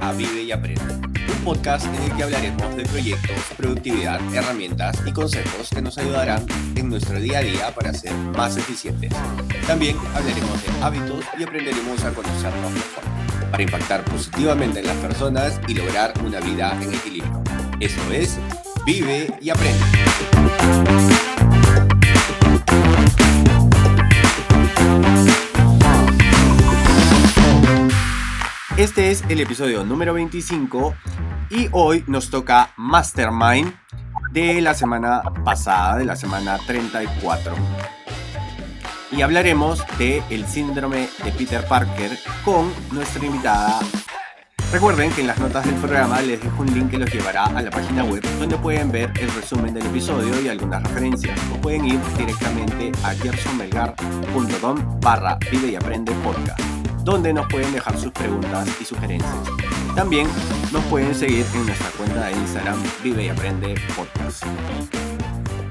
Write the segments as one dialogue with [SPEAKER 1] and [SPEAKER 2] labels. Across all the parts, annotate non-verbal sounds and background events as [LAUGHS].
[SPEAKER 1] A Vive y Aprende, un podcast en el que hablaremos de proyectos, productividad, herramientas y consejos que nos ayudarán en nuestro día a día para ser más eficientes. También hablaremos de hábitos y aprenderemos a conocernos mejor, para impactar positivamente en las personas y lograr una vida en equilibrio. Esto es Vive y Aprende. Este es el episodio número 25 y hoy nos toca Mastermind de la semana pasada, de la semana 34. Y hablaremos de síndrome de Peter Parker con nuestra invitada. Recuerden que en las notas del programa les dejo un link que los llevará a la página web donde pueden ver el resumen del episodio y algunas referencias. O pueden ir directamente a gersonmelgar.com barra vive y aprende podcast donde nos pueden dejar sus preguntas y sugerencias. También nos pueden seguir en nuestra cuenta de Instagram Vive y Aprende Podcast.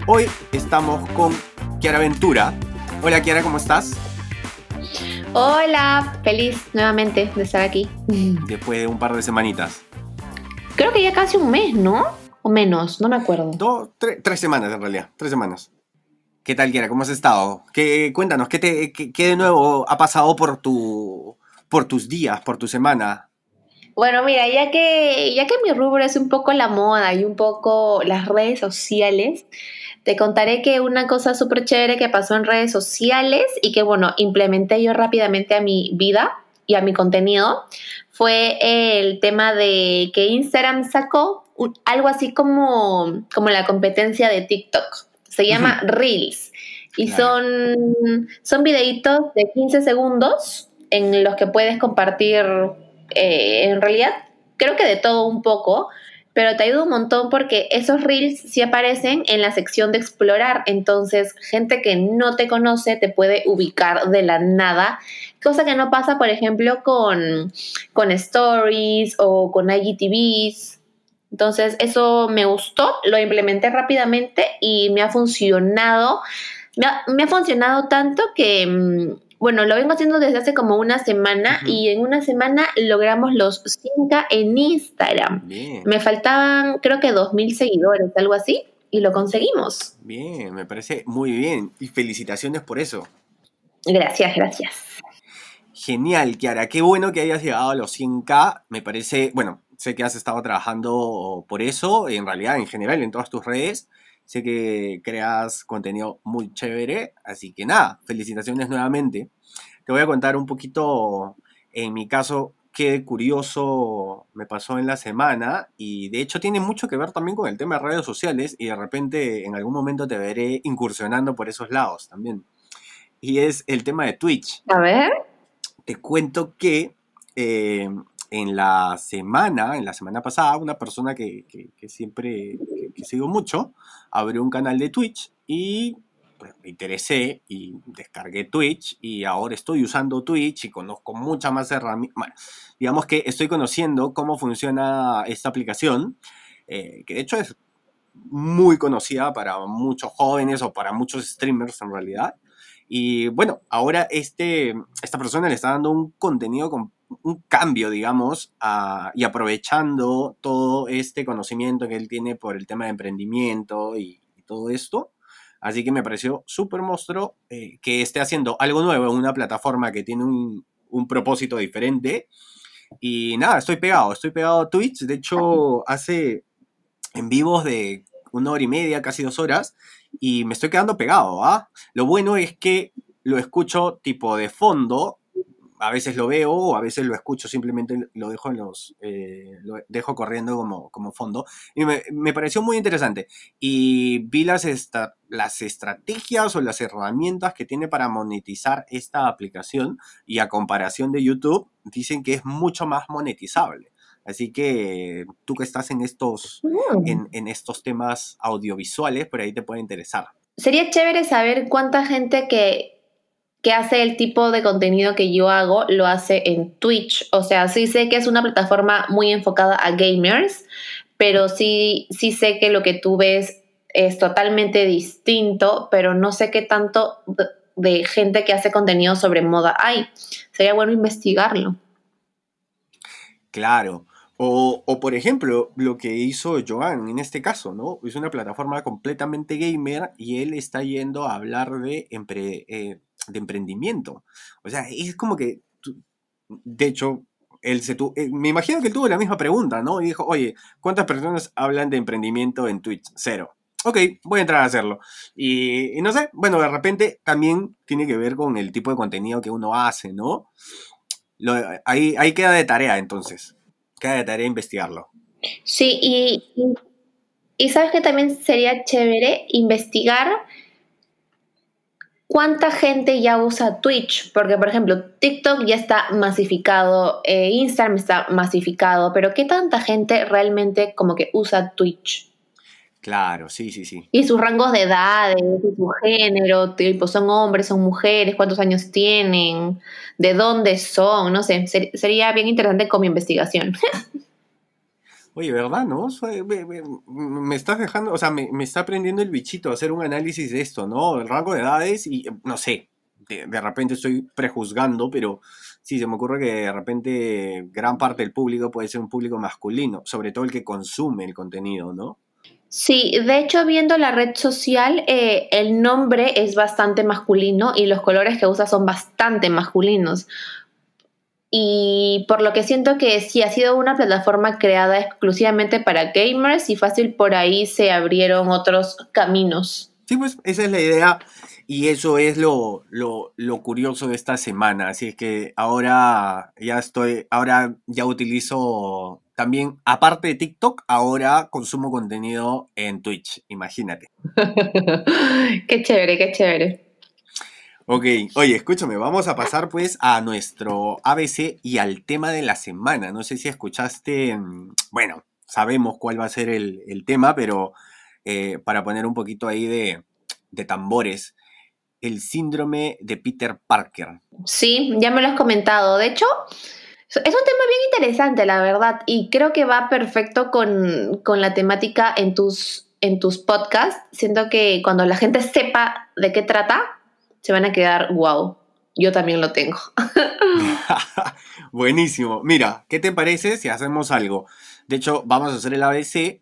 [SPEAKER 1] Hoy estamos con Kiara Ventura. Hola Kiara, ¿cómo estás?
[SPEAKER 2] Hola, feliz nuevamente de estar aquí.
[SPEAKER 1] Después de un par de semanitas.
[SPEAKER 2] Creo que ya casi un mes, ¿no? O menos, no me acuerdo.
[SPEAKER 1] Dos, tres semanas en realidad, tres semanas. ¿Qué tal, Kiara? ¿Cómo has estado? ¿Qué, cuéntanos, ¿qué, te, qué, de nuevo ha pasado por, tu, por tus días, por tu semana?
[SPEAKER 2] Bueno, mira, ya que, ya que mi rubro es un poco la moda y un poco las redes sociales, te contaré que una cosa súper chévere que pasó en redes sociales y que, bueno, implementé yo rápidamente a mi vida y a mi contenido fue el tema de que Instagram sacó algo así como, como la competencia de TikTok. Se llama Reels. Y son, son videitos de 15 segundos en los que puedes compartir, eh, en realidad, creo que de todo un poco, pero te ayuda un montón porque esos reels sí aparecen en la sección de explorar, entonces gente que no te conoce te puede ubicar de la nada, cosa que no pasa, por ejemplo, con, con stories o con IGTVs entonces, eso me gustó, lo implementé rápidamente y me ha funcionado. Me ha, funcionado tanto que, mm, bueno, lo vengo haciendo desde hace como una semana y en una semana logramos los 100k en Instagram. Me faltaban, creo que 2.000 seguidores, algo así, y lo conseguimos.
[SPEAKER 1] Bien, me parece muy bien y felicitaciones por eso.
[SPEAKER 2] Gracias, gracias.
[SPEAKER 1] Genial, Kiara. Qué bueno que hayas llegado a los 100k. Me parece, bueno, Sé que has estado trabajando por eso, en realidad, en general, en todas tus redes. Sé que creas contenido muy chévere, así que nada, felicitaciones nuevamente. Te voy a contar un poquito, en mi caso, qué curioso me pasó en la semana y de hecho tiene mucho que ver también con el tema de redes sociales y de repente en algún momento te veré incursionando por esos lados también. Y es el tema de Twitch.
[SPEAKER 2] A ver.
[SPEAKER 1] Te cuento que eh, en la semana, en la semana pasada, una persona que, siempre, que, sigo mucho, abrió un canal de Twitch y pues, me interesé y descargué Twitch y ahora estoy usando Twitch y conozco muchas más herramientas. digamos que estoy conociendo cómo funciona esta aplicación, eh, que de hecho es muy conocida para muchos jóvenes o para muchos streamers en realidad. Y bueno, ahora este, esta persona le está dando un contenido con un cambio, digamos, y aprovechando todo este conocimiento que él tiene por el tema de emprendimiento y, todo esto. Así que me pareció súper monstruo eh, que esté haciendo algo nuevo en una plataforma que tiene un, un, propósito diferente. Y nada, estoy pegado, estoy pegado a Twitch. De hecho, hace en vivos de una hora y media, casi dos horas, y me estoy quedando pegado. ¿ah? Lo bueno es que lo escucho tipo de fondo a veces lo veo o a veces lo escucho, simplemente lo dejo en los, eh, lo dejo corriendo como, como fondo. Y me, pareció muy interesante. Y vi las, las estrategias o las herramientas que tiene para monetizar esta aplicación y a comparación de YouTube, dicen que es mucho más monetizable. Así que tú que estás en estos, mm. en, en estos temas audiovisuales, por ahí te puede interesar.
[SPEAKER 2] Sería chévere saber cuánta gente que que hace el tipo de contenido que yo hago, lo hace en Twitch. O sea, sí sé que es una plataforma muy enfocada a gamers, pero sí, sí sé que lo que tú ves es totalmente distinto, pero no sé qué tanto de gente que hace contenido sobre moda hay. Sería bueno investigarlo.
[SPEAKER 1] Claro. O, o, por ejemplo, lo que hizo Joan en este caso, ¿no? Es una plataforma completamente gamer y él está yendo a hablar de, eh, de emprendimiento. O sea, es como que, de hecho, él se eh, me imagino que él tuvo la misma pregunta, ¿no? Y dijo, oye, ¿cuántas personas hablan de emprendimiento en Twitch? Cero. Ok, voy a entrar a hacerlo. Y, no sé, bueno, de repente también tiene que ver con el tipo de contenido que uno hace, ¿no? ahí, ahí queda de tarea entonces. Queda de tarea investigarlo.
[SPEAKER 2] Sí, y, y sabes que también sería chévere investigar ¿Cuánta gente ya usa Twitch? Porque, por ejemplo, TikTok ya está masificado, eh, Instagram está masificado, pero ¿qué tanta gente realmente como que usa Twitch?
[SPEAKER 1] Claro, sí, sí, sí.
[SPEAKER 2] Y sus rangos de edades, su género, tipo, son hombres, son mujeres, cuántos años tienen, de dónde son, no sé, sería bien interesante como investigación. [LAUGHS]
[SPEAKER 1] Oye, ¿verdad? ¿No? Me, estás dejando, o sea, me, está aprendiendo el bichito hacer un análisis de esto, ¿no? El rango de edades y, no sé, de, repente estoy prejuzgando, pero sí, se me ocurre que de repente gran parte del público puede ser un público masculino, sobre todo el que consume el contenido, ¿no?
[SPEAKER 2] Sí, de hecho, viendo la red social, eh, el nombre es bastante masculino y los colores que usa son bastante masculinos y por lo que siento que sí ha sido una plataforma creada exclusivamente para gamers y fácil por ahí se abrieron otros caminos.
[SPEAKER 1] Sí, pues esa es la idea y eso es lo, lo, lo, curioso de esta semana. Así es que ahora ya estoy, ahora ya utilizo también, aparte de TikTok, ahora consumo contenido en Twitch, imagínate. [LAUGHS]
[SPEAKER 2] qué chévere, qué chévere.
[SPEAKER 1] Ok, oye, escúchame, vamos a pasar pues a nuestro ABC y al tema de la semana. No sé si escuchaste, mm, bueno, sabemos cuál va a ser el, tema, pero eh, para poner un poquito ahí de, de tambores, el síndrome de Peter Parker.
[SPEAKER 2] Sí, ya me lo has comentado. De hecho, es un tema bien interesante, la verdad, y creo que va perfecto con, con, la temática en tus, en tus podcasts. Siento que cuando la gente sepa de qué trata, se van a quedar, wow, yo también lo tengo. [LAUGHS] [LAUGHS]
[SPEAKER 1] Buenísimo. Mira, ¿qué te parece si hacemos algo? De hecho, vamos a hacer el ABC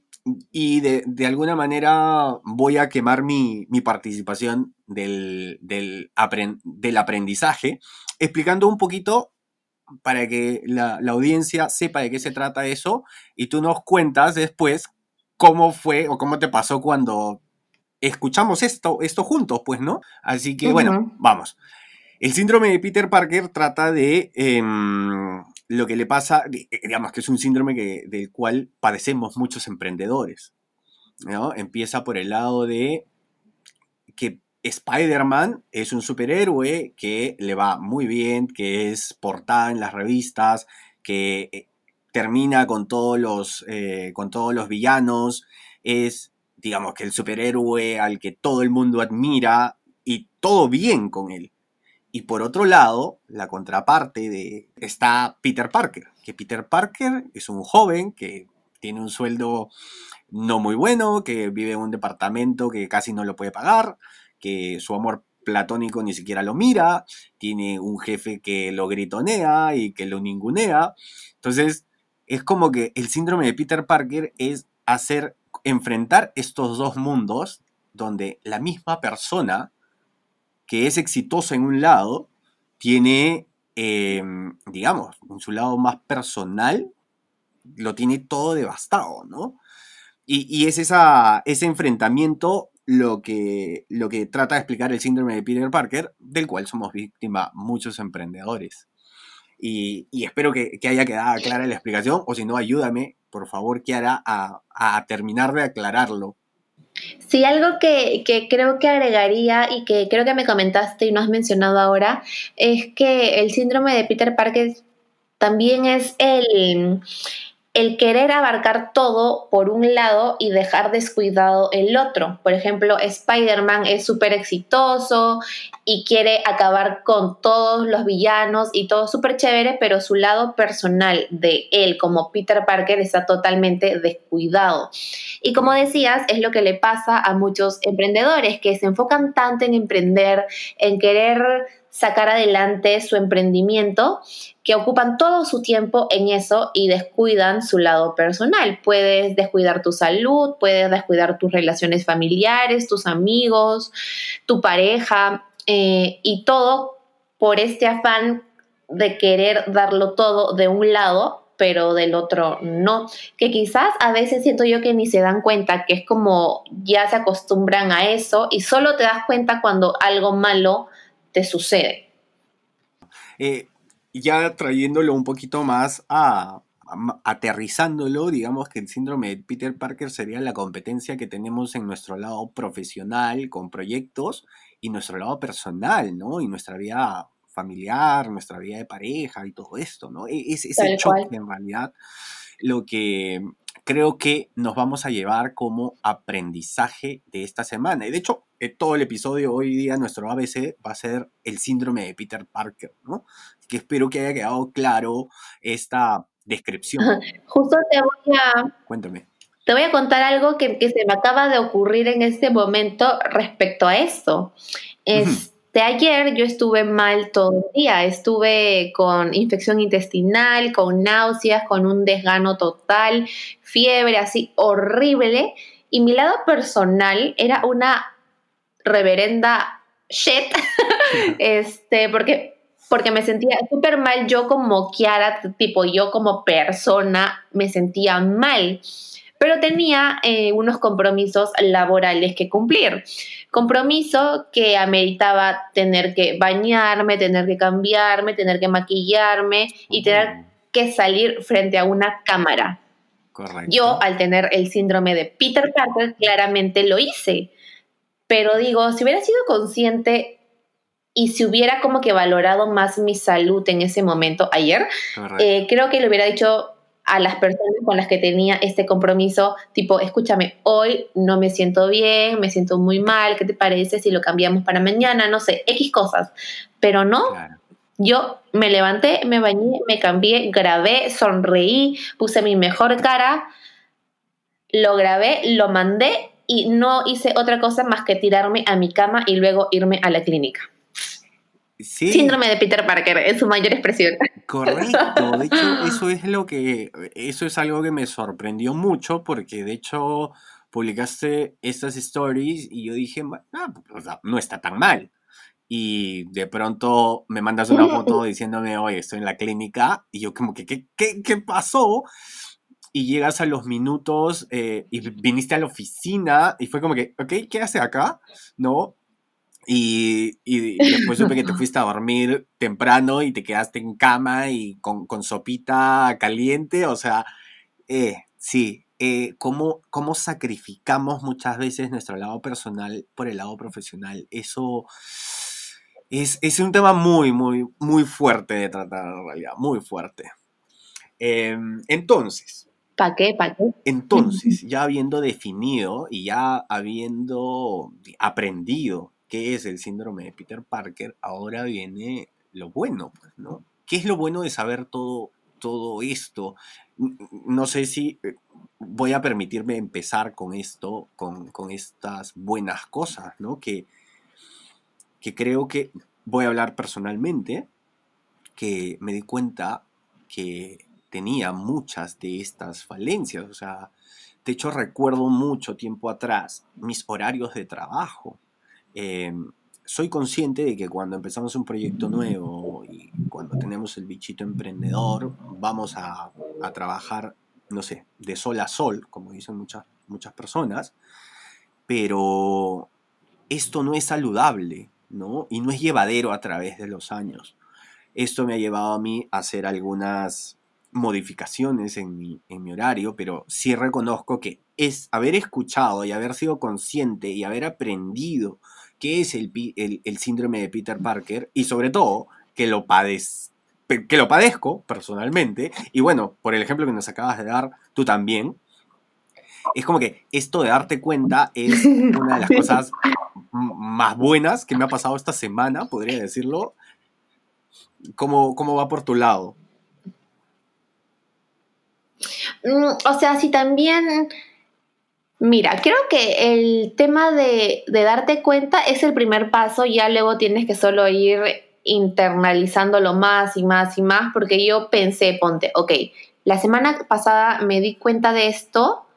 [SPEAKER 1] y de, alguna manera voy a quemar mi, participación del, del, aprendizaje, explicando un poquito para que la, la, audiencia sepa de qué se trata eso y tú nos cuentas después cómo fue o cómo te pasó cuando escuchamos esto, esto juntos, pues, ¿no? Así que, bueno, vamos. El síndrome de Peter Parker trata de em, lo que le pasa, digamos que es un síndrome que, del cual padecemos muchos emprendedores. ¿no? Empieza por el lado de que Spider-Man es un superhéroe que le va muy bien, que es portada en las revistas, que eh, termina con todos los, eh, con todos los villanos, es digamos que el superhéroe al que todo el mundo admira y todo bien con él. Y por otro lado, la contraparte de está Peter Parker, que Peter Parker es un joven que tiene un sueldo no muy bueno, que vive en un departamento que casi no lo puede pagar, que su amor platónico ni siquiera lo mira, tiene un jefe que lo gritonea y que lo ningunea. Entonces, es como que el síndrome de Peter Parker es hacer enfrentar estos dos mundos donde la misma persona que es exitosa en un lado tiene, em, digamos, en su lado más personal, lo tiene todo devastado, ¿no? Y, es esa, ese enfrentamiento lo que, lo que trata de explicar el síndrome de Peter Parker, del cual somos víctima muchos emprendedores. Y, espero que, que, haya quedado clara la explicación, o si no, ayúdame por favor, Kiara, a, a terminar de aclararlo.
[SPEAKER 2] Sí, algo que, que, creo que agregaría y que creo que me comentaste y no has mencionado ahora es que el síndrome de Peter Parker también es el, el querer abarcar todo por un lado y dejar descuidado el otro. Por ejemplo, Spider-Man es súper exitoso y quiere acabar con todos los villanos y todo súper chévere, pero su lado personal de él como Peter Parker está totalmente descuidado. Y como decías, es lo que le pasa a muchos emprendedores que se enfocan tanto en emprender, en querer sacar adelante su emprendimiento, que ocupan todo su tiempo en eso y descuidan su lado personal. Puedes descuidar tu salud, puedes descuidar tus relaciones familiares, tus amigos, tu pareja eh, y todo por este afán de querer darlo todo de un lado pero del otro no. Que quizás a veces siento yo que ni se dan cuenta, que es como ya se acostumbran a eso y solo te das cuenta cuando algo malo te sucede.
[SPEAKER 1] Eh, ya trayéndolo un poquito más a, aterrizándolo, digamos que el síndrome de Peter Parker sería la competencia que tenemos en nuestro lado profesional con proyectos y nuestro lado personal, ¿no? Y nuestra vida familiar, nuestra vida de pareja y todo esto, ¿no? E-, es ese choque en realidad lo que creo que nos vamos a llevar como aprendizaje de esta semana. Y de hecho, eh, todo el episodio hoy día, nuestro ABC, va a ser el síndrome de Peter Parker, ¿no? Que espero que haya quedado claro esta descripción.
[SPEAKER 2] Justo te voy a...
[SPEAKER 1] Cuéntame.
[SPEAKER 2] Te voy a contar algo que, se me acaba de ocurrir en este momento respecto a esto. Es, de ayer yo estuve mal todo el día, estuve con infección intestinal, con náuseas, con un desgano total, fiebre así horrible. Y mi lado personal era una reverenda shit, [LAUGHS] este, porque porque me sentía súper mal yo como Kiara, tipo yo como persona, me sentía mal pero tenía eh, unos compromisos laborales que cumplir. Compromiso que ameritaba tener que bañarme, tener que cambiarme, tener que maquillarme y tener que salir frente a una cámara. Correcto. Yo, al tener el síndrome de Peter Parker, claramente lo hice. Pero digo, si hubiera sido consciente y si hubiera como que valorado más mi salud en ese momento ayer, eh, creo que le hubiera dicho, a las personas con las que tenía este compromiso, tipo, escúchame, hoy no me siento bien, me siento muy mal, ¿qué te parece si lo cambiamos para mañana? No sé, X cosas. Pero no, yo me levanté, me bañé, me cambié, grabé, sonreí, puse mi mejor cara, lo grabé, lo mandé y no hice otra cosa más que tirarme a mi cama y luego irme a la clínica. Síndrome de Peter Parker, es su mayor expresión.
[SPEAKER 1] Correcto, de hecho [LAUGHS] eso es lo que, eso es algo que me sorprendió mucho porque de hecho publicaste estas stories y yo dije, ah, pues, no está tan mal. Y de pronto me mandas una [LAUGHS] foto diciéndome, oye, estoy en la clínica. Y yo como que, ¿qué, qué, pasó? Y llegas a los minutos eh, y viniste a la oficina y fue como que, ok, ¿qué hace acá? ¿No? Y, después supe que te fuiste a dormir temprano y te quedaste en cama y con, sopita caliente. O sea, eh, sí, eh, ¿cómo, ¿cómo, sacrificamos muchas veces nuestro lado personal por el lado profesional? Eso es, es un tema muy, muy, muy fuerte de tratar en realidad, muy fuerte. Em, entonces.
[SPEAKER 2] ¿Para qué? ¿Para qué?
[SPEAKER 1] Entonces, [LAUGHS] ya habiendo definido y ya habiendo aprendido qué es el síndrome de Peter Parker, ahora viene lo bueno, pues, ¿no? ¿Qué es lo bueno de saber todo, todo esto? No sé si eh, voy a permitirme empezar con esto, con, estas buenas cosas, ¿no? Que, que creo que voy a hablar personalmente, que me di cuenta que tenía muchas de estas falencias, o sea, de hecho recuerdo mucho tiempo atrás mis horarios de trabajo, Em, soy consciente de que cuando empezamos un proyecto nuevo y cuando tenemos el bichito emprendedor, vamos a, trabajar, no sé, de sol a sol, como dicen muchas, muchas personas, pero esto no es saludable, ¿no? Y no es llevadero a través de los años. Esto me ha llevado a mí a hacer algunas modificaciones en mi, en mi horario, pero sí reconozco que es haber escuchado y haber sido consciente y haber aprendido qué es el, el, síndrome de Peter Parker y sobre todo que lo, que lo padezco personalmente. Y bueno, por el ejemplo que nos acabas de dar, tú también. Es como que esto de darte cuenta es una de las cosas más buenas que me ha pasado esta semana, podría decirlo. ¿Cómo, cómo va por tu lado?
[SPEAKER 2] Mm, o sea, si también Mira, creo que el tema de, darte cuenta es el primer paso, ya luego tienes que solo ir internalizándolo más y más y más, porque yo pensé, ponte, ok, la semana pasada me di cuenta de esto,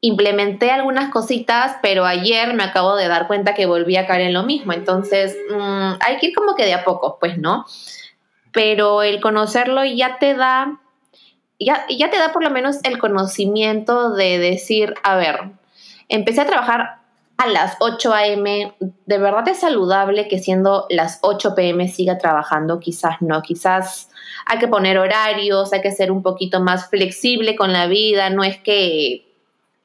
[SPEAKER 2] implementé algunas cositas, pero ayer me acabo de dar cuenta que volví a caer en lo mismo. Entonces, mm, hay que ir como que de a poco, pues, ¿no? Pero el conocerlo ya te da, ya, ya te da por lo menos el conocimiento de decir, a ver, empecé a trabajar a las 8 a.m. ¿De verdad es saludable que siendo las 8 p.m. siga trabajando? Quizás no, quizás hay que poner horarios, hay que ser un poquito más flexible con la vida, no es que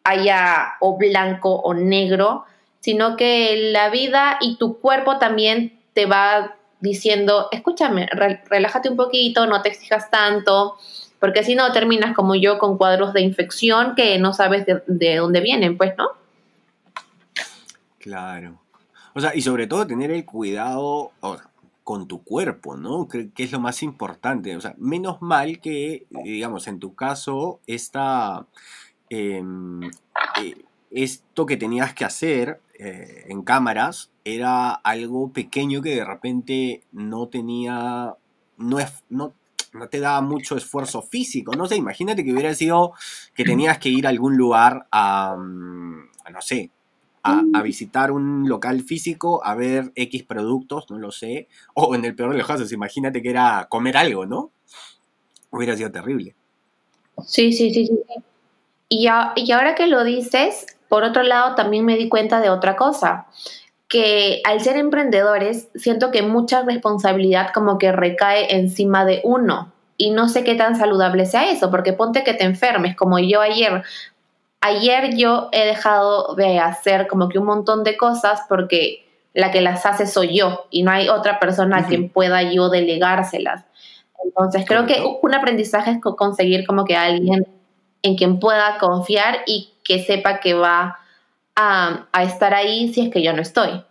[SPEAKER 2] haya o blanco o negro, sino que la vida y tu cuerpo también te va diciendo, escúchame, relájate un poquito, no te exijas tanto, porque si no terminas como yo con cuadros de infección que no sabes de, de dónde vienen, pues, ¿no?
[SPEAKER 1] Claro. O sea, y sobre todo tener el cuidado con tu cuerpo, ¿no? Que, es lo más importante. O sea, menos mal que, digamos, en tu caso, esta, em, eh, esto que tenías que hacer eh, en cámaras era algo pequeño que de repente no tenía, no te daba mucho esfuerzo físico. No sé, imagínate que hubiera sido que tenías que ir a algún lugar a, mm, a no sé, a, mm. visitar un local físico, a ver X productos, no lo sé, o en el peor de los casos, imagínate que era comer algo, ¿no? Hubiera sido terrible.
[SPEAKER 2] Sí, sí, sí, sí. Y, y ahora que lo dices, por otro lado, también me di cuenta de otra cosa, que al ser emprendedores, siento que mucha responsabilidad como que recae encima de uno. Y no sé qué tan saludable sea eso, porque ponte que te enfermes, como yo ayer ayer yo he dejado de hacer como que un montón de cosas porque la que las hace soy yo y no hay otra persona a quien pueda yo delegárselas. Entonces creo que un aprendizaje es conseguir como que alguien en quien pueda confiar y que sepa que va a, estar ahí si es que yo no estoy.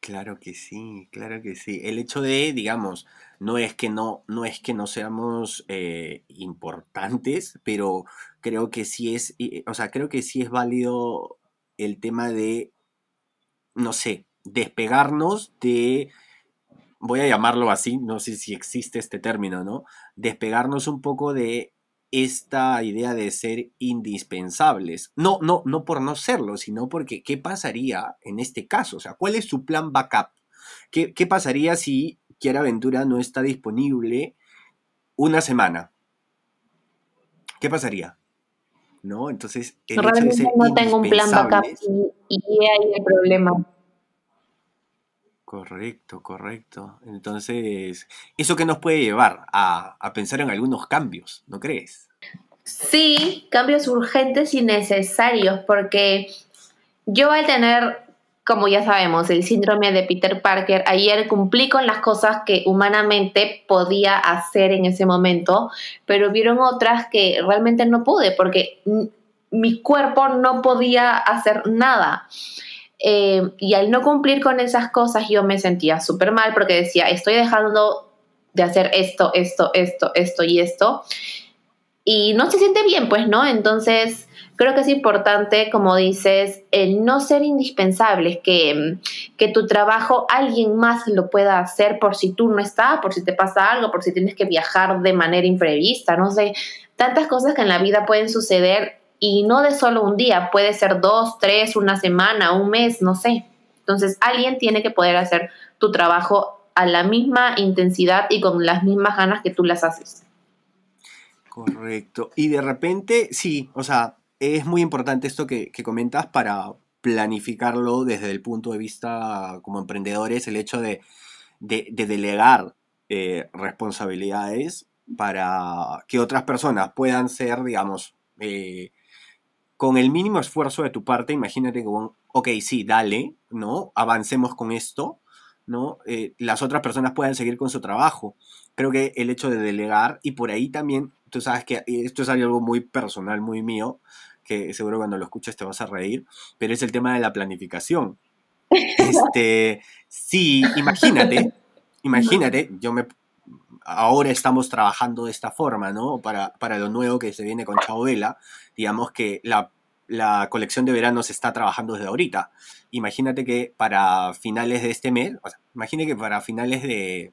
[SPEAKER 1] Claro que sí, claro que sí. El hecho de, digamos, no es que no, no es que no seamos eh, importantes, pero creo que sí es, o sea, creo que sí es válido el tema de, no sé, despegarnos de, voy a llamarlo así, no sé si existe este término, ¿no? Despegarnos un poco de esta idea de ser indispensables. No, no, no por no serlo, sino porque ¿qué pasaría en este caso? O sea, ¿cuál es su plan backup? ¿Qué, qué pasaría si Kiara Aventura no está disponible una semana. ¿Qué pasaría? ¿No? Entonces,
[SPEAKER 2] el no tengo un plan backup y, ahí el problema.
[SPEAKER 1] Correcto, correcto. Entonces, ¿eso qué nos puede llevar a, a pensar en algunos cambios, no crees?
[SPEAKER 2] Sí, cambios urgentes y necesarios, porque yo al tener como ya sabemos, el síndrome de Peter Parker, ayer cumplí con las cosas que humanamente podía hacer en ese momento, pero vieron otras que realmente no pude porque mi cuerpo no podía hacer nada. Eh, y al no cumplir con esas cosas yo me sentía súper mal porque decía, estoy dejando de hacer esto, esto, esto, esto y esto. Y no se siente bien, pues, ¿no? Entonces creo que es importante, como dices, el no ser indispensable, que, que tu trabajo alguien más lo pueda hacer por si tú no estás, por si te pasa algo, por si tienes que viajar de manera imprevista, no sé, tantas cosas que en la vida pueden suceder y no de solo un día, puede ser dos, tres, una semana, un mes, no sé. Entonces alguien tiene que poder hacer tu trabajo a la misma intensidad y con las mismas ganas que tú las haces.
[SPEAKER 1] Correcto. Y de repente, sí, o sea, es muy importante esto que, comentas para planificarlo desde el punto de vista como emprendedores, el hecho de, delegar eh, responsabilidades para que otras personas puedan ser, digamos, eh, con el mínimo esfuerzo de tu parte, imagínate que, ok, sí, dale, ¿no? Avancemos con esto, ¿no? Eh, las otras personas puedan seguir con su trabajo. Creo que el hecho de delegar, y por ahí también, tú sabes que esto es algo muy personal, muy mío, que seguro cuando lo escuches te vas a reír, pero es el tema de la planificación. [LAUGHS] Este, sí, imagínate, imagínate, yo me, ahora estamos trabajando de esta forma, ¿no? Para, para lo nuevo que se viene con Vela, digamos que la la colección de verano se está trabajando desde ahorita. Imagínate que para finales de este mes, o sea, imagine que para finales de,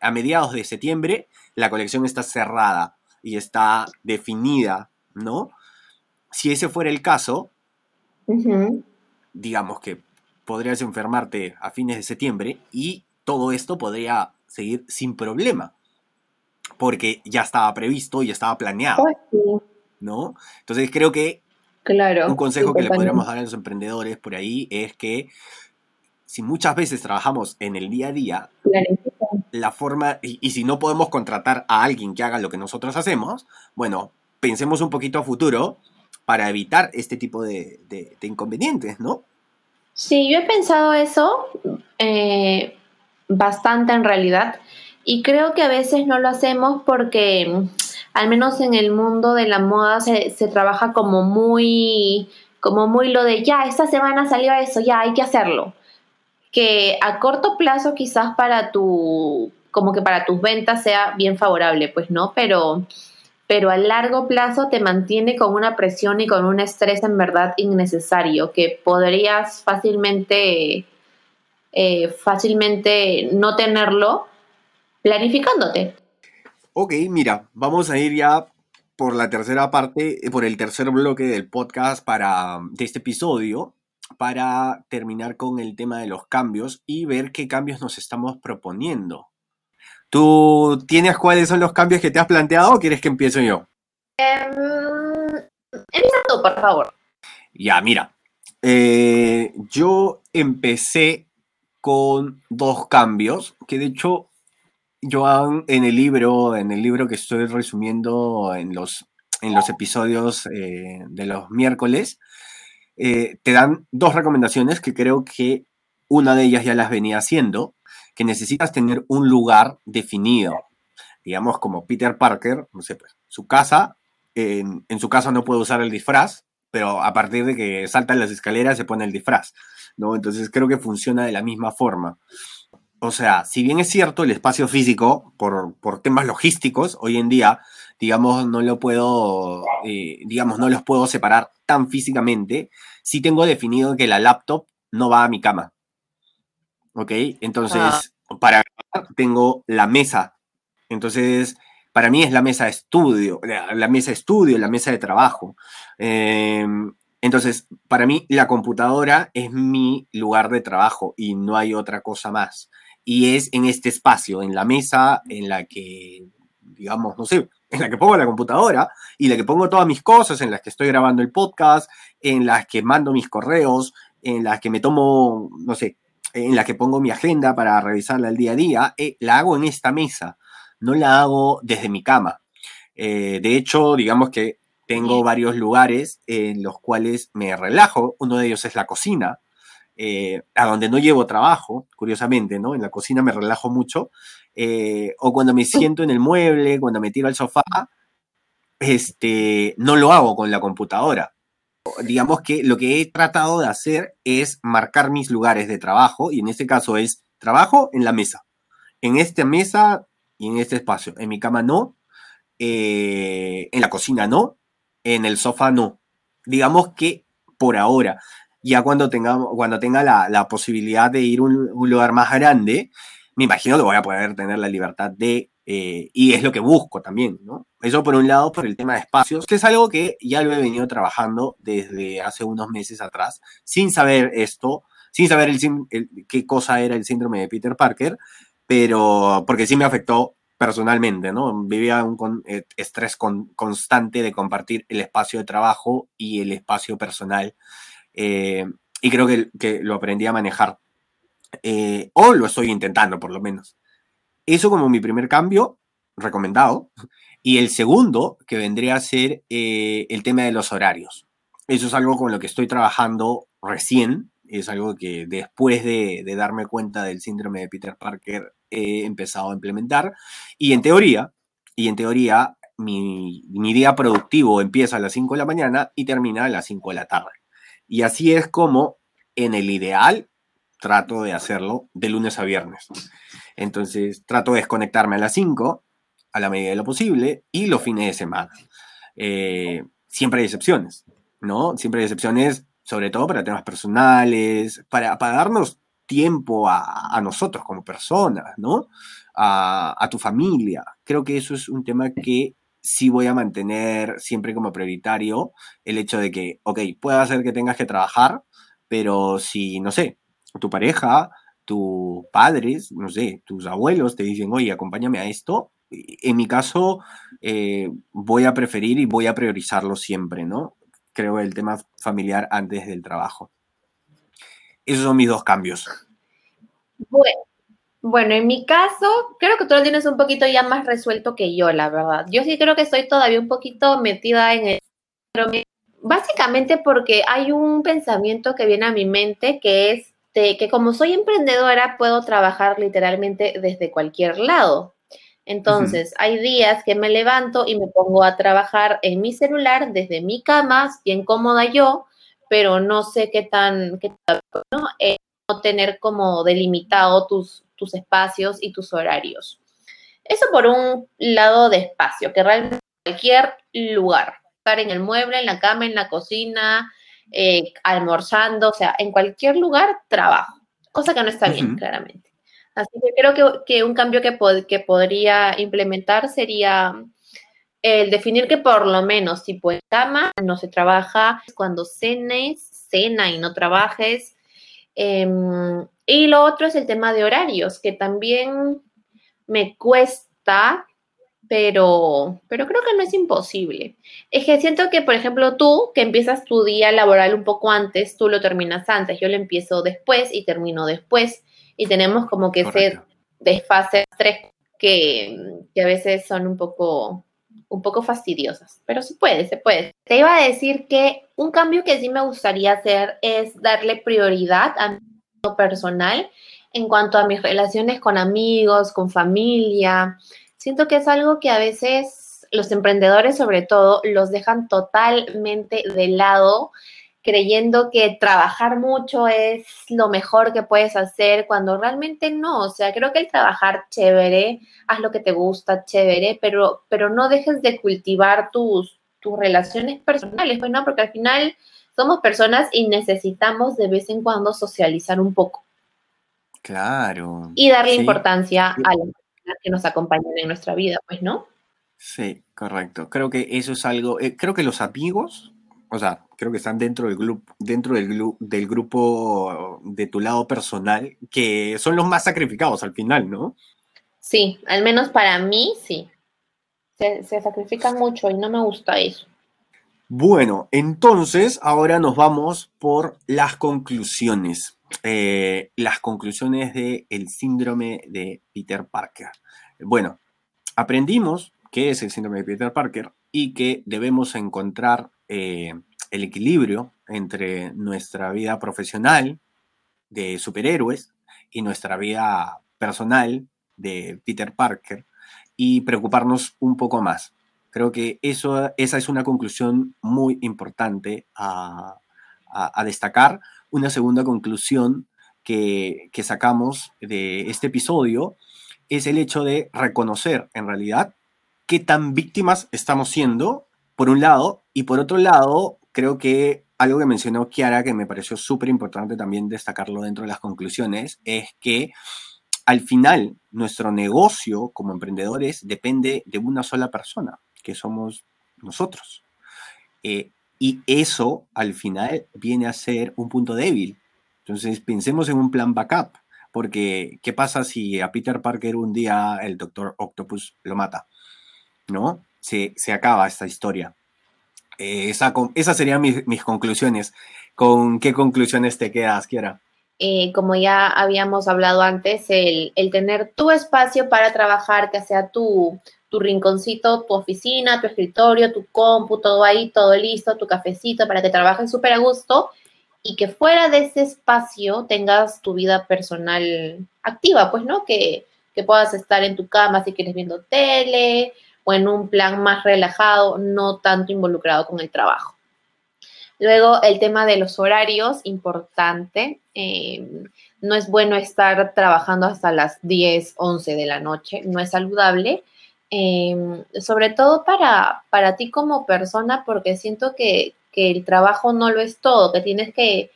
[SPEAKER 1] a mediados de septiembre, la colección está cerrada y está definida, ¿no? Si ese fuera el caso, digamos que podrías enfermarte a fines de septiembre y todo esto podría seguir sin problema, porque ya estaba previsto y ya estaba planeado, ¿no? Entonces creo que
[SPEAKER 2] Claro.
[SPEAKER 1] Un consejo que le podríamos dar a los emprendedores por ahí es que si muchas veces trabajamos en el día a día, la forma, y, si no podemos contratar a alguien que haga lo que nosotros hacemos, bueno, pensemos un poquito a futuro para evitar este tipo de, inconvenientes, ¿no?
[SPEAKER 2] Sí, yo he pensado eso eh, bastante en realidad y creo que a veces no lo hacemos porque al menos en el mundo de la moda se, se trabaja como muy, como muy lo de ya, esta semana salió eso, ya hay que hacerlo. Que a corto plazo quizás para tu, como que para tus ventas sea bien favorable, pues no, pero, pero a largo plazo te mantiene con una presión y con un estrés en verdad innecesario que podrías fácilmente, eh, fácilmente no tenerlo planificándote.
[SPEAKER 1] Ok, mira, vamos a ir ya por la tercera parte, eh, por el tercer bloque del podcast para, de este episodio, para terminar con el tema de los cambios y ver qué cambios nos estamos proponiendo. ¿Tú tienes cuáles son los cambios que te has planteado o quieres que empiece yo?
[SPEAKER 2] Um, empieza tú, por favor.
[SPEAKER 1] Ya, mira. Eh, yo empecé con dos cambios que de hecho Joan, en el libro, en el libro que estoy resumiendo en los, en los episodios eh, de los miércoles, eh, te dan dos recomendaciones que creo que una de ellas ya las venía haciendo, que necesitas tener un lugar definido. Digamos, como Peter Parker, no sé, pues, su casa, en, su casa no puede usar el disfraz, pero a partir de que salta las escaleras se pone el disfraz, ¿no? Entonces creo que funciona de la misma forma o sea, si bien es cierto el espacio físico, por, temas logísticos, hoy en día, digamos, no lo puedo, eh, digamos, no los puedo separar tan físicamente, sí tengo definido que la laptop no va a mi cama. ¿Ok? Entonces, ah. para tengo la mesa. Entonces, para mí es la mesa de estudio, la, mesa de estudio, la mesa de trabajo. Em, entonces, para mí la computadora es mi lugar de trabajo y no hay otra cosa más y es en este espacio, en la mesa en la que, digamos, no sé, en la que pongo la computadora y la que pongo todas mis cosas, en las que estoy grabando el podcast, en las que mando mis correos, en las que me tomo, no sé, en las que pongo mi agenda para revisarla el día a día, eh, la hago en esta mesa, no la hago desde mi cama. Eh, de hecho, digamos que tengo varios lugares en los cuales me relajo. Uno de ellos es la cocina, eh, a donde no llevo trabajo, curiosamente, ¿no? En la cocina me relajo mucho, eh, o cuando me siento en el mueble, cuando me tiro al sofá, este, no lo hago con la computadora. Digamos que lo que he tratado de hacer es marcar mis lugares de trabajo, y en este caso es trabajo en la mesa. En esta mesa y en este espacio. En mi cama no, eh, en la cocina no, en el sofá no. Digamos que por ahora ya cuando tenga, cuando tenga la, posibilidad de ir a un, lugar más grande, me imagino que voy a poder tener la libertad de, eh, y es lo que busco también, ¿no? Eso por un lado, por el tema de espacios, que es algo que ya lo he venido trabajando desde hace unos meses atrás, sin saber esto, sin saber el, qué cosa era el síndrome de Peter Parker, pero porque sí me afectó personalmente, ¿no? Vivía un eh, estrés constante de compartir el espacio de trabajo y el espacio personal eh, y creo que, lo aprendí a manejar. Eh, o lo estoy intentando, por lo menos. Eso como mi primer cambio, recomendado. Y el segundo, que vendría a ser eh, el tema de los horarios. Eso es algo con lo que estoy trabajando recién. Es algo que después de, darme cuenta del síndrome de Peter Parker he empezado a implementar. Y en teoría, y en teoría, mi, mi día productivo empieza a las 5 de la mañana y termina a las 5 de la tarde. Y así es como en el ideal trato de hacerlo de lunes a viernes. Entonces trato de desconectarme a las 5 a la medida de lo posible y los fines de semana. Eh, siempre hay excepciones. ¿no? Siempre hay excepciones, sobre todo para temas personales, para, para darnos tiempo a, nosotros como personas, ¿no? A, a, tu familia. Creo que eso es un tema que sí voy a mantener siempre como prioritario, el hecho de que, ok, puede ser que tengas que trabajar, pero si, no sé, tu pareja, tus padres, no sé, tus abuelos te dicen, oye, acompáñame a esto, en mi caso eh, voy a preferir y voy a priorizarlo siempre, ¿no? Creo el tema familiar antes del trabajo. Esos son mis dos cambios.
[SPEAKER 2] Bueno, bueno, en mi caso, creo que tú lo tienes un poquito ya más resuelto que yo, la verdad. Yo sí creo que estoy todavía un poquito metida en el básicamente porque hay un pensamiento que viene a mi mente que es de que como soy emprendedora puedo trabajar literalmente desde cualquier lado. Entonces, hay días que me levanto y me pongo a trabajar en mi celular desde mi cama, bien cómoda yo, pero no sé qué tan, qué ¿no? Eh, no tener como delimitado tus, tus espacios y tus horarios. Eso por un lado de espacio, que realmente cualquier lugar, estar en el mueble, en la cama, en la cocina, eh, almorzando, o sea, en cualquier lugar trabajo, cosa que no está bien, claramente. Así que creo que, un cambio que, que podría implementar sería el definir que por lo menos si en cama no se trabaja, cuando cenes, cena y no trabajes. Em, y lo otro es el tema de horarios, que también me cuesta, pero, pero creo que no es imposible. Es que siento que, por ejemplo, tú, que empiezas tu día laboral un poco antes, tú lo terminas antes, yo lo empiezo después y termino después y tenemos como que ser desfases tres que, que, a veces son un poco, un poco fastidiosas, pero se puede, se puede. Te iba a decir que un cambio que sí me gustaría hacer es darle prioridad a mi personal en cuanto a mis relaciones con amigos, con familia. Siento que es algo que a veces los emprendedores sobre todo los dejan totalmente de lado creyendo que trabajar mucho es lo mejor que puedes hacer cuando realmente no. O sea, creo que el trabajar chévere, haz lo que te gusta, chévere, pero, pero no dejes de cultivar tus, tus relaciones personales, pues no, porque al final somos personas y necesitamos de vez en cuando socializar un poco.
[SPEAKER 1] Claro.
[SPEAKER 2] Y darle importancia a las personas que nos acompañan en nuestra vida, pues, ¿no?
[SPEAKER 1] Sí, correcto. Creo que eso es algo, eh, creo que los amigos o sea, creo que están dentro del grupo, dentro del, del grupo de tu lado personal, que son los más sacrificados al final, ¿no?
[SPEAKER 2] Sí, al menos para mí sí. Se, sacrifican mucho y no me gusta eso.
[SPEAKER 1] Bueno, entonces ahora nos vamos por las conclusiones. Eh, las conclusiones del el síndrome de Peter Parker. Bueno, aprendimos qué es el síndrome de Peter Parker y que debemos encontrar eh, el equilibrio entre nuestra vida profesional de superhéroes y nuestra vida personal de Peter Parker y preocuparnos un poco más. Creo que eso, esa es una conclusión muy importante a, destacar. Una segunda conclusión que, que sacamos de este episodio es el hecho de reconocer en realidad qué tan víctimas estamos siendo, por un lado, y por otro lado, creo que algo que mencionó Kiara, que me pareció súper importante también destacarlo dentro de las conclusiones, es que al final nuestro negocio como emprendedores depende de una sola persona, que somos nosotros. Eh, y eso al final viene a ser un punto débil. Entonces pensemos en un plan backup, porque ¿qué pasa si a Peter Parker un día el Doctor Octopus lo mata? ¿No? Se, se acaba esta historia. Eh, esa, esas serían mis, conclusiones. ¿Con qué conclusiones te quedas, Kiera?
[SPEAKER 2] Eh, como ya habíamos hablado antes, el, tener tu espacio para trabajar, que sea tu, tu rinconcito, tu oficina, tu escritorio, tu compu, todo ahí, todo listo, tu cafecito para que trabajes súper a gusto y que fuera de ese espacio tengas tu vida personal activa, pues, ¿no? Que, que puedas estar en tu cama si quieres viendo tele o en un plan más relajado, no tanto involucrado con el trabajo. Luego, el tema de los horarios, importante. Em, no es bueno estar trabajando hasta las 10, 11 de la noche, no es saludable. Em, sobre todo para, para ti como persona, porque siento que, que el trabajo no lo es todo, que tienes que,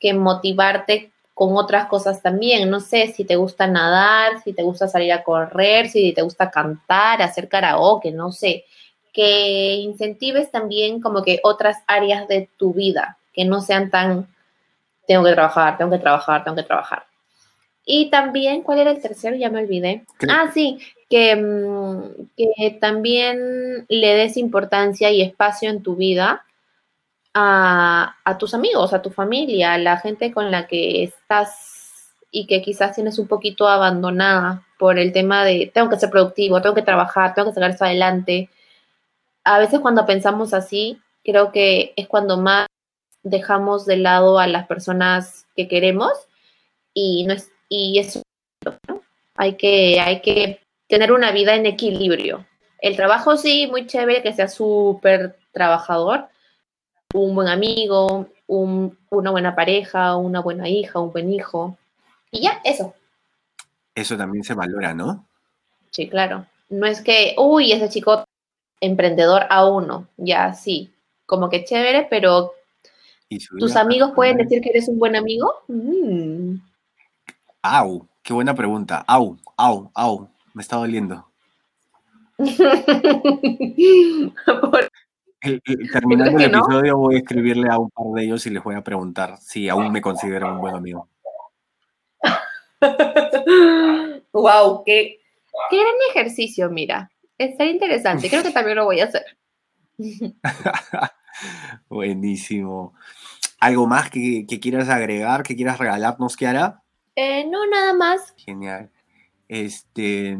[SPEAKER 2] que motivarte con otras cosas también. No sé si te gusta nadar, si te gusta salir a correr, si te gusta cantar, hacer karaoke, no sé. Que incentives también como que otras áreas de tu vida, que no sean tan, tengo que trabajar, tengo que trabajar, tengo que trabajar. Y también, ¿cuál era el tercero? Ya me olvidé. Ah, sí, que, mm, que también le des importancia y espacio en tu vida a, a, tus amigos, a tu familia, a la gente con la que estás y que quizás tienes un poquito abandonada por el tema de tengo que ser productivo, tengo que trabajar, tengo que sacar esto adelante. A veces cuando pensamos así, creo que es cuando más dejamos de lado a las personas que queremos y no es y eso ¿no? hay que hay que tener una vida en equilibrio. El trabajo sí, muy chévere que sea súper trabajador, un buen amigo, un, una buena pareja, una buena hija, un buen hijo. Y ya, eso.
[SPEAKER 1] Eso también se valora, ¿no?
[SPEAKER 2] Sí, claro. No es que, uy, ese chico emprendedor a uno, ya sí, como que chévere, pero tus amigos pueden decir que eres un buen amigo. Mm.
[SPEAKER 1] Au, qué buena pregunta. Au, au, au, me está doliendo. [LAUGHS] Por terminando el episodio voy a escribirle a un par de ellos y les voy a preguntar si aún me consideran un buen amigo. [LAUGHS]
[SPEAKER 2] wow, qué, qué gran ejercicio, mira. Está interesante, creo que [LAUGHS] también lo voy a hacer.
[SPEAKER 1] Buenísimo. ¿Algo más que, quieras agregar, que quieras regalarnos, Kiara?
[SPEAKER 2] Eh, no, nada más.
[SPEAKER 1] Genial. Este,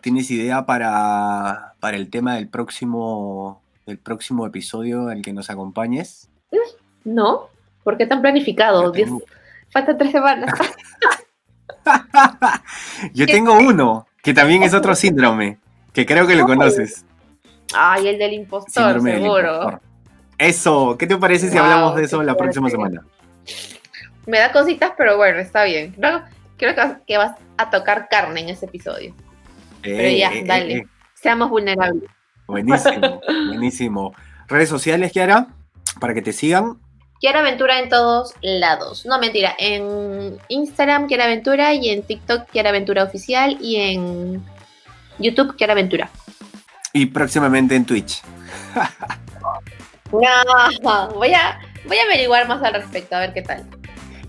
[SPEAKER 1] ¿Tienes idea para, para el tema del próximo el próximo episodio al que nos acompañes?
[SPEAKER 2] No, ¿por qué tan planificado? Faltan tres semanas. [LAUGHS]
[SPEAKER 1] Yo tengo uno, que también es otro síndrome, que creo que lo conoces.
[SPEAKER 2] Ay, el del impostor, seguro.
[SPEAKER 1] Eso, ¿qué te parece si hablamos de eso la próxima semana?
[SPEAKER 2] Me da cositas, pero bueno, está bien. creo que vas a tocar carne en ese episodio. pero ya, eh, eh, dale. Eh. Seamos vulnerables.
[SPEAKER 1] Buenísimo, [LAUGHS] buenísimo. Redes sociales, Kiara, para que te sigan.
[SPEAKER 2] Kiara Aventura en todos lados. No, mentira. En Instagram, Kiara Aventura, y en TikTok, Kiara Aventura Oficial, y en YouTube, Kiara Aventura.
[SPEAKER 1] Y próximamente en Twitch. [LAUGHS]
[SPEAKER 2] no, voy a, voy a averiguar más al respecto, a ver qué tal.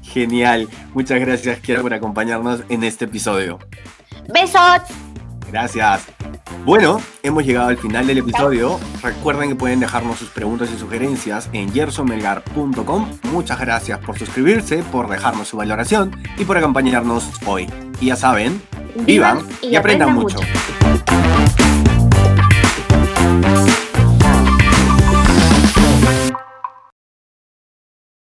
[SPEAKER 1] Genial. Muchas gracias, Kiara, por acompañarnos en este episodio.
[SPEAKER 2] ¡Besos!
[SPEAKER 1] Gracias. Bueno, hemos llegado al final del episodio. Recuerden que pueden dejarnos sus preguntas y sugerencias en gersonmelgar.com. Muchas gracias por suscribirse, por dejarnos su valoración y por acompañarnos hoy. Y ya saben, vivan, y, aprendan, mucho.